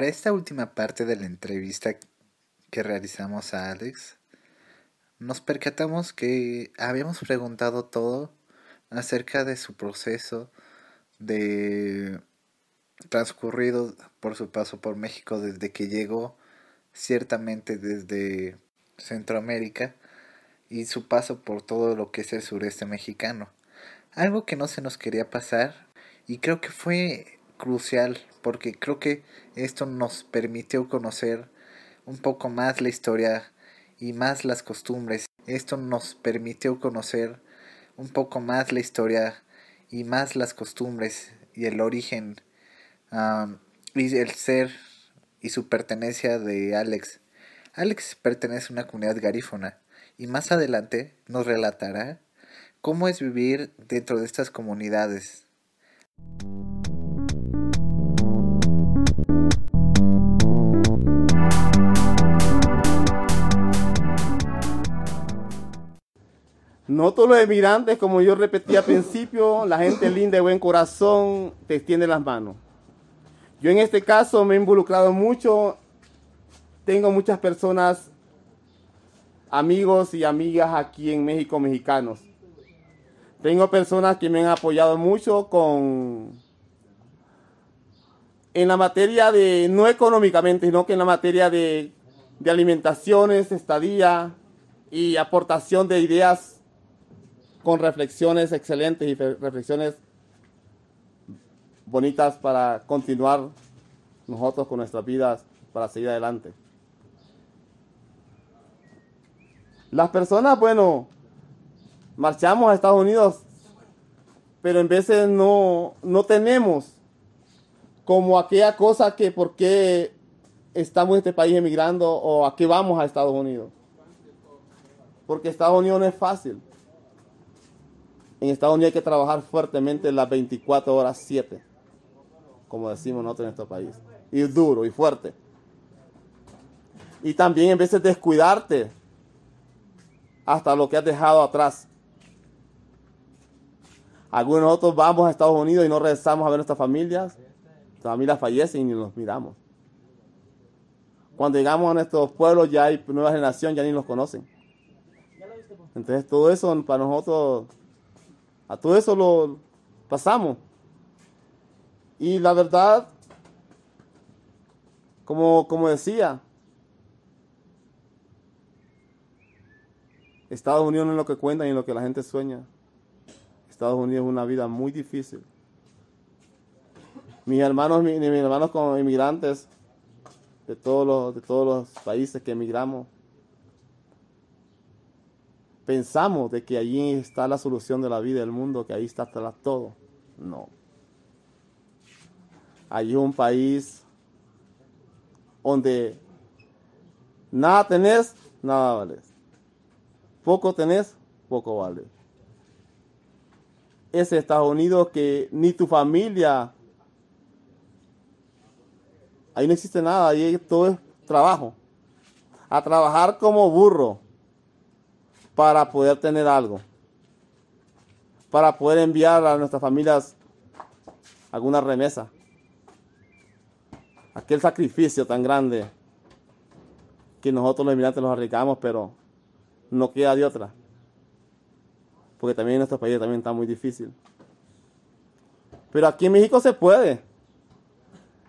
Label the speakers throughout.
Speaker 1: Para esta última parte de la entrevista que realizamos a Alex, nos percatamos que habíamos preguntado todo acerca de su proceso de transcurrido por su paso por México desde que llegó, ciertamente desde Centroamérica, y su paso por todo lo que es el sureste mexicano. Algo que no se nos quería pasar y creo que fue crucial porque creo que esto nos permitió conocer un poco más la historia y más las costumbres. Esto nos permitió conocer un poco más la historia y más las costumbres y el origen y el ser y su pertenencia de Alex. Alex pertenece a una comunidad garífona y más adelante nos relatará cómo es vivir dentro de estas comunidades.
Speaker 2: No todos los emigrantes, como yo repetí al principio, la gente linda y buen corazón te extiende las manos. Yo en este caso me he involucrado mucho, tengo muchas personas, amigos y amigas aquí en México, mexicanos. Tengo personas que me han apoyado mucho con en la materia de, no económicamente, sino que en la materia de, de alimentaciones, estadía y aportación de ideas con reflexiones excelentes y reflexiones bonitas para continuar nosotros con nuestras vidas, para seguir adelante. Las personas, bueno, marchamos a Estados Unidos, pero en veces no, no tenemos como aquella cosa que por qué estamos en este país emigrando o a qué vamos a Estados Unidos. Porque Estados Unidos no es fácil. En Estados Unidos hay que trabajar fuertemente las 24 horas 7, como decimos nosotros en nuestro país. Y duro y fuerte. Y también en de descuidarte hasta lo que has dejado atrás. Algunos de nosotros vamos a Estados Unidos y no regresamos a ver nuestras familias. Nuestras familias fallecen y ni los miramos. Cuando llegamos a nuestros pueblos ya hay nueva generación, ya ni los conocen. Entonces todo eso para nosotros a todo eso lo pasamos. Y la verdad, como, como decía, Estados Unidos no es lo que cuenta ni lo que la gente sueña. Estados Unidos es una vida muy difícil. Mis hermanos, mis, mis hermanos como inmigrantes de todos los, de todos los países que emigramos, pensamos de que allí está la solución de la vida del mundo, que ahí está todo. No. Allí es un país donde nada tenés, nada vale. Poco tenés, poco vale. Es Estados Unidos que ni tu familia, ahí no existe nada, ahí todo es trabajo. A trabajar como burro para poder tener algo, para poder enviar a nuestras familias alguna remesa. Aquel sacrificio tan grande que nosotros los inmigrantes los arriesgamos, pero no queda de otra. Porque también en nuestro país también está muy difícil. Pero aquí en México se puede.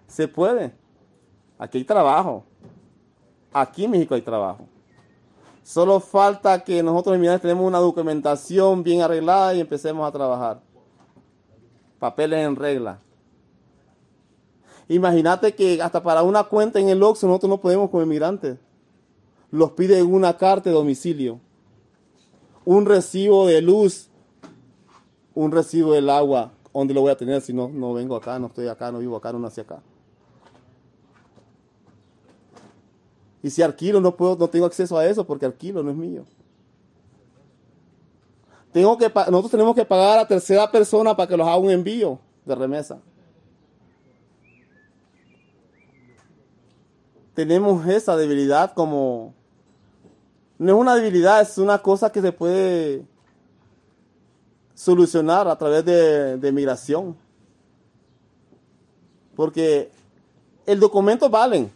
Speaker 2: Se puede. Aquí hay trabajo. Aquí en México hay trabajo. Solo falta que nosotros inmigrantes tenemos una documentación bien arreglada y empecemos a trabajar. Papeles en regla. Imagínate que hasta para una cuenta en el Oxxo nosotros no podemos como inmigrantes. Los pide una carta de domicilio, un recibo de luz, un recibo del agua. ¿Dónde lo voy a tener si no, no vengo acá, no estoy acá, no vivo acá, no nací acá? Y si alquilo, no, puedo, no tengo acceso a eso porque alquilo, no es mío. Tengo que, nosotros tenemos que pagar a tercera persona para que los haga un envío de remesa. Tenemos esa debilidad como... No es una debilidad, es una cosa que se puede solucionar a través de, de migración. Porque el documento valen,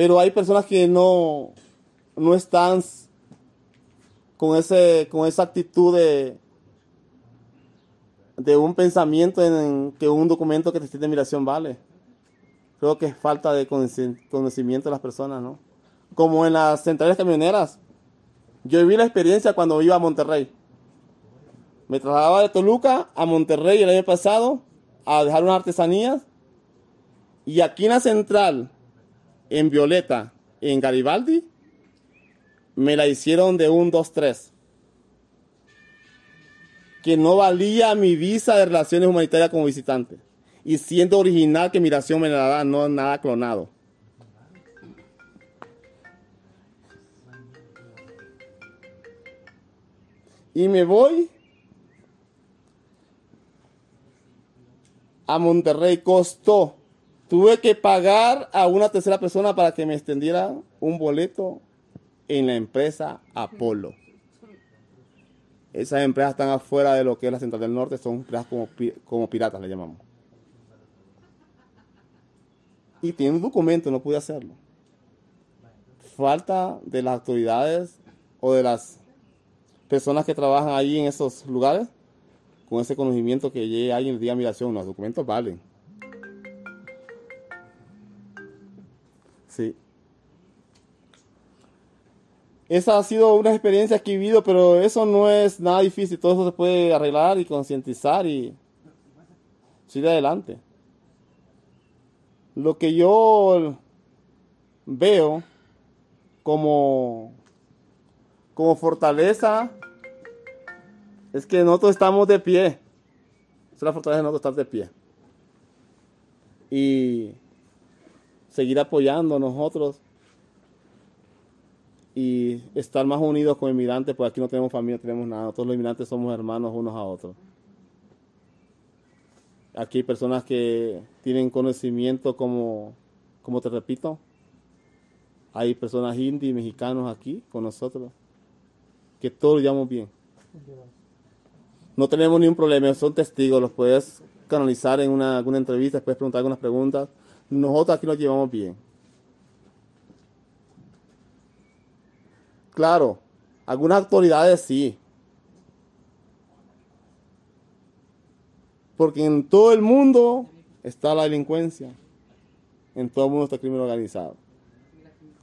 Speaker 2: pero hay personas que no, no están con, ese, con esa actitud de, de un pensamiento en que un documento que te de migración vale. Creo que es falta de conocimiento de las personas, ¿no? Como en las centrales camioneras. Yo viví la experiencia cuando iba a Monterrey. Me trasladaba de Toluca a Monterrey el año pasado a dejar unas artesanías. Y aquí en la central, en Violeta, en Garibaldi, me la hicieron de un 2-3 que no valía mi visa de relaciones humanitarias como visitante. Y siendo original que migración me la da, no nada clonado. Y me voy a Monterrey. Costó. Tuve que pagar a una tercera persona para que me extendiera un boleto en la empresa Apolo. Esas empresas están afuera de lo que es la Central del Norte, son empresas como, como piratas, le llamamos. Y tiene un documento, no pude hacerlo. Falta de las autoridades o de las personas que trabajan ahí en esos lugares con ese conocimiento que llegue ahí en el día de migración. Los documentos valen. Sí. Esa ha sido una experiencia que he vivido, pero eso no es nada difícil. Todo eso se puede arreglar y concientizar y seguir adelante. Lo que yo veo como, como fortaleza es que nosotros estamos de pie. Es la fortaleza de nosotros estar de pie. Y seguir apoyando nosotros y estar más unidos con inmigrantes, porque aquí no tenemos familia, no tenemos nada. Todos los inmigrantes somos hermanos unos a otros. Aquí hay personas que tienen conocimiento como, como te repito, hay personas indios y mexicanos aquí con nosotros, que todos lo llamamos bien. No tenemos ningún problema, son testigos, los puedes canalizar en una, alguna entrevista, puedes preguntar algunas preguntas. Nosotros aquí nos llevamos bien. Claro, algunas autoridades sí. Porque en todo el mundo está la delincuencia. En todo el mundo está el crimen organizado.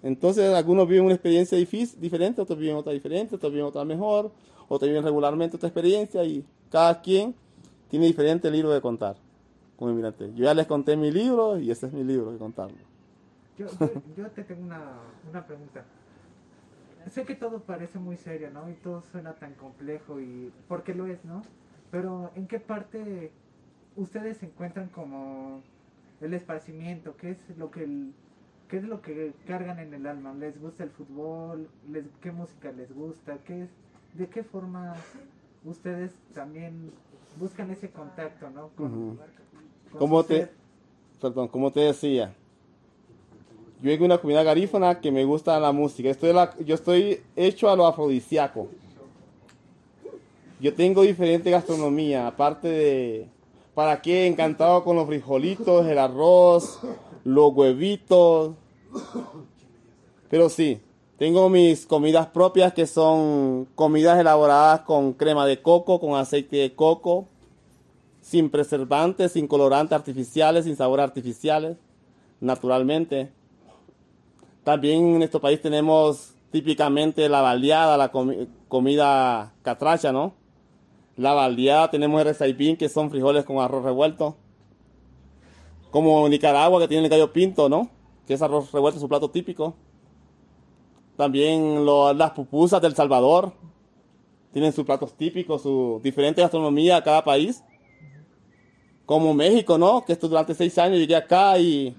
Speaker 2: Entonces, algunos viven una experiencia difícil, diferente, otros viven otra diferente, otros viven otra mejor, otros viven regularmente otra experiencia y cada quien tiene diferente libro de contar como inmigrante. Yo ya les conté mi libro y ese es mi libro de contarlo.
Speaker 3: Yo, yo, te tengo una, una pregunta sé que todo parece muy serio, ¿no? Y todo suena tan complejo y porque lo es, ¿no? Pero ¿en qué parte ustedes se encuentran como el esparcimiento? ¿Qué es lo que qué es lo que cargan en el alma? ¿Les gusta el fútbol? Les, ¿Qué música les gusta? ¿Qué es, ¿De qué forma ustedes también buscan ese contacto, ¿no?
Speaker 2: Con, te, perdón, como te decía, yo vengo de una comunidad garífona que me gusta la música. Estoy yo estoy hecho a lo afrodisíaco. Yo tengo diferente gastronomía, aparte de... ¿Para qué? Encantado con los frijolitos, el arroz, los huevitos. Pero sí, tengo mis comidas propias que son comidas elaboradas con crema de coco, con aceite de coco, sin preservantes, sin colorantes artificiales, sin sabor artificiales, naturalmente. También en nuestro país tenemos típicamente la baldeada, la comida catracha, ¿no? La baldeada, tenemos el resaipín, que son frijoles con arroz revuelto. Como Nicaragua, que tiene el gallo pinto, ¿no? Que es arroz revuelto, su plato típico. También las pupusas del Salvador. Tienen sus platos típicos, su diferente gastronomía a cada país. Como México, ¿no? Que esto durante seis años llegué acá y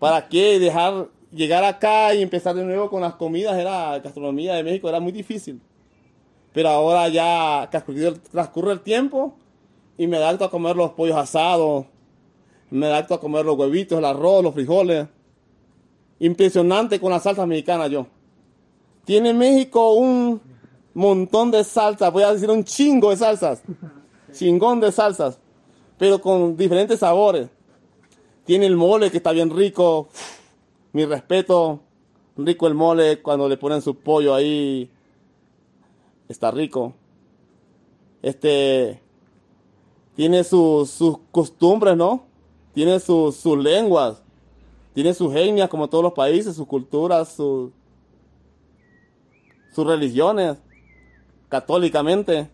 Speaker 2: ¿para qué dejar llegar acá y empezar de nuevo con las comidas, era gastronomía de México, era muy difícil. Pero ahora ya transcurre el tiempo y me adapto a comer los pollos asados, me adapto a comer los huevitos, el arroz, los frijoles. Impresionante con la salsa mexicana yo. Tiene México un montón de salsas, voy a decir un chingo de salsas. Chingón de salsas, pero con diferentes sabores. Tiene el mole que está bien rico, mi respeto. Rico el mole cuando le ponen su pollo ahí. Está rico. Este tiene sus, sus costumbres, ¿no? Tiene sus, sus lenguas. Tiene sus etnias como todos los países, sus culturas, sus, sus religiones. Católicamente.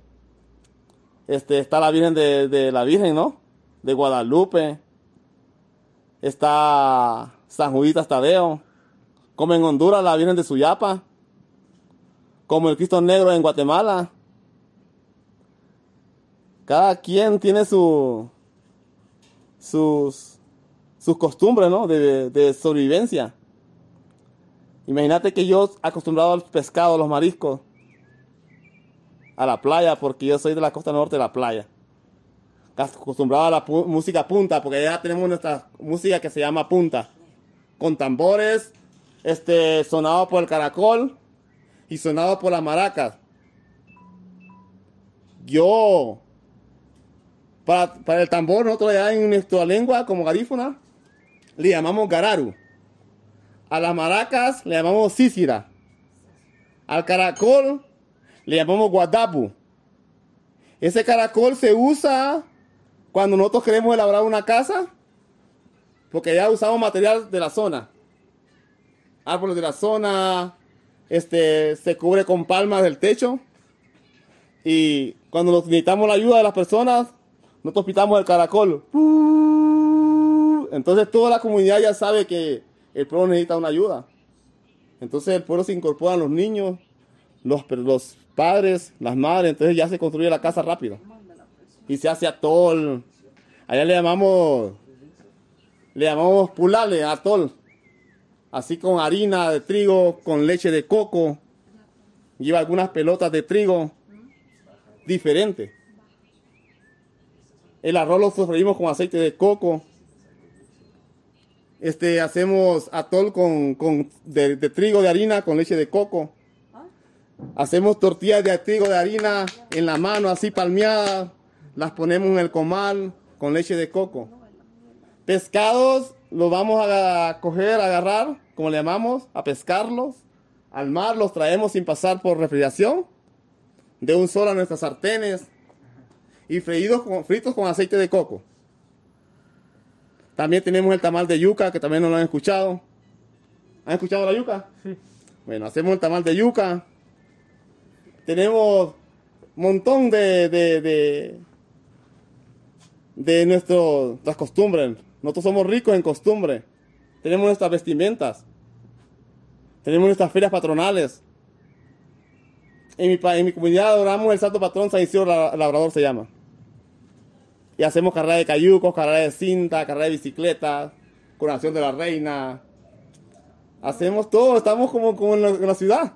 Speaker 2: Este, está la Virgen de, de la Virgen, ¿no? De Guadalupe. Está San Juditas Tadeo. Como en Honduras la Virgen de Suyapa. Como el Cristo Negro en Guatemala. Cada quien tiene su, sus, sus costumbres, ¿no? De, de sobrevivencia. Imagínate que yo acostumbrado al pescado, a los mariscos, a la playa, porque yo soy de la costa norte de la playa. Acostumbrado a la música punta, porque ya tenemos nuestra música que se llama punta. Con tambores, este, sonado por el caracol y sonado por las maracas. Yo, para, para el tambor, nosotros ya en nuestra lengua, como garífuna, le llamamos gararu. A las maracas le llamamos sísira. Al caracol le llamamos guadapu. Ese caracol se usa cuando nosotros queremos elaborar una casa, porque ya usamos material de la zona. Árboles de la zona, este, se cubre con palmas del techo. Y cuando necesitamos la ayuda de las personas, nosotros pitamos el caracol. Entonces toda la comunidad ya sabe que el pueblo necesita una ayuda. Entonces el pueblo se incorpora a los niños, los, los padres, las madres, entonces ya se construye la casa rápido. Y se hace atol. Allá le llamamos, le llamamos pulale, atol. Así con harina de trigo, con leche de coco. Lleva algunas pelotas de trigo diferentes. El arroz lo sofreímos con aceite de coco. Este, hacemos atol con, con de, de, trigo de harina con leche de coco. Hacemos tortillas de trigo de harina en la mano, así palmeadas. Las ponemos en el comal con leche de coco. Pescados los vamos a coger, a agarrar, como le llamamos, a pescarlos. Al mar los traemos sin pasar por refrigeración. De un solo a nuestras sartenes. Y freídos con, fritos con aceite de coco. También tenemos el tamal de yuca, que también no lo han escuchado. ¿Han escuchado la yuca?
Speaker 3: Sí.
Speaker 2: Bueno, hacemos el tamal de yuca. Tenemos un montón de, de, de, de nuestras costumbres. Nosotros somos ricos en costumbre. Tenemos nuestras vestimentas. Tenemos nuestras ferias patronales. En mi, en mi comunidad adoramos el santo patrón San Isidro Labrador se llama. Y hacemos carrera de cayucos, carrera de cinta, carrera de bicicleta, coronación de la reina. Hacemos todo, estamos como, como en la ciudad.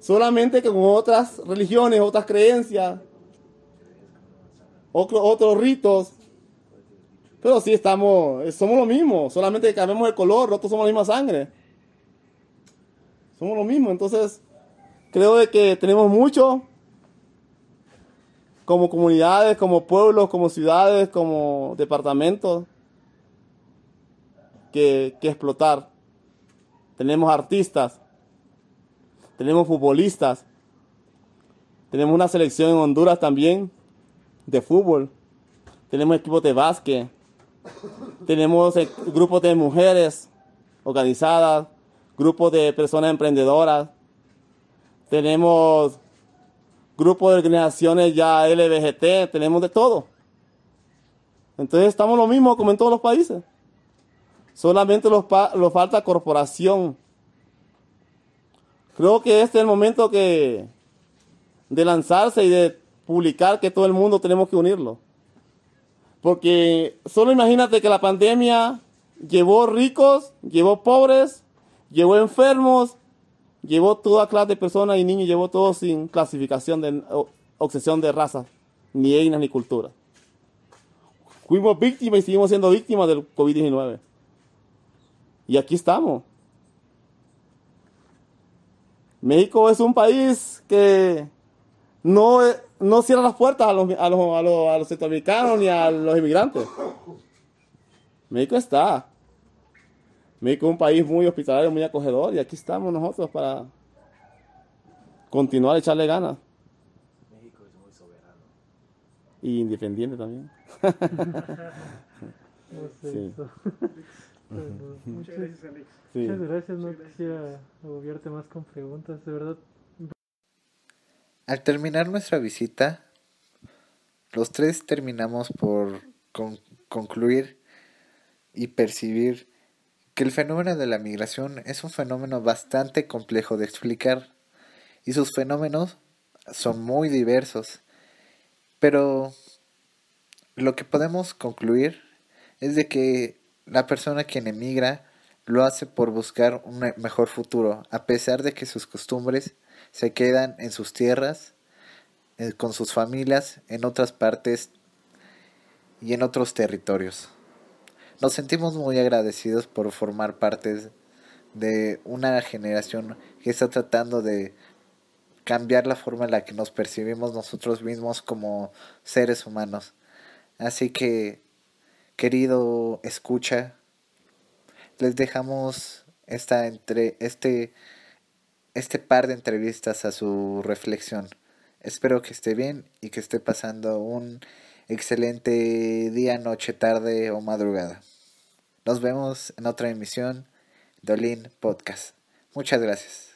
Speaker 2: Solamente que con otras religiones, otras creencias, otro, otros ritos. Pero sí estamos, somos lo mismo, solamente que cambiamos el color, nosotros somos la misma sangre. Somos lo mismo, entonces creo de que tenemos mucho como comunidades, como pueblos, como ciudades, como departamentos que, que explotar. Tenemos artistas, tenemos futbolistas, tenemos una selección en Honduras también de fútbol, tenemos equipos de básquet, tenemos grupos de mujeres organizadas, grupos de personas emprendedoras, tenemos grupos de organizaciones ya LBGT, tenemos de todo. Entonces estamos lo mismo como en todos los países. Solamente nos, falta corporación. Creo que este es el momento de lanzarse y de publicar que todo el mundo tenemos que unirlo. Porque solo imagínate que la pandemia llevó ricos, llevó pobres, llevó enfermos, llevó toda clase de personas y niños, llevó todo sin clasificación de obsesión de raza, ni etnias ni cultura. Fuimos víctimas y seguimos siendo víctimas del COVID-19. Y aquí estamos. México es un país que no, no cierra las puertas a los, a, los, a, los, a los centroamericanos ni a los inmigrantes. México está. México es un país muy hospitalario, muy acogedor y aquí estamos nosotros para continuar a echarle ganas.
Speaker 4: México es muy soberano.
Speaker 2: Y independiente también. Sí.
Speaker 4: Muchas gracias, Alex.
Speaker 2: Sí.
Speaker 5: Muchas gracias, no
Speaker 4: Muchas gracias.
Speaker 5: quisiera agobiarte más con preguntas, de verdad.
Speaker 1: Al terminar nuestra visita, los tres terminamos por con- concluir y percibir que el fenómeno de la migración es un fenómeno bastante complejo de explicar y sus fenómenos son muy diversos. Pero lo que podemos concluir es de que la persona quien emigra lo hace por buscar un me- mejor futuro, a pesar de que sus costumbres se quedan en sus tierras, eh, con sus familias, en otras partes y en otros territorios. Nos sentimos muy agradecidos por formar parte de una generación que está tratando de cambiar la forma en la que nos percibimos nosotros mismos como seres humanos. Así que, querido escucha, les dejamos esta entre este este par de entrevistas a su reflexión. Espero que esté bien y que esté pasando un excelente día, noche, tarde o madrugada. Nos vemos en otra emisión de Olin Podcast. Muchas gracias.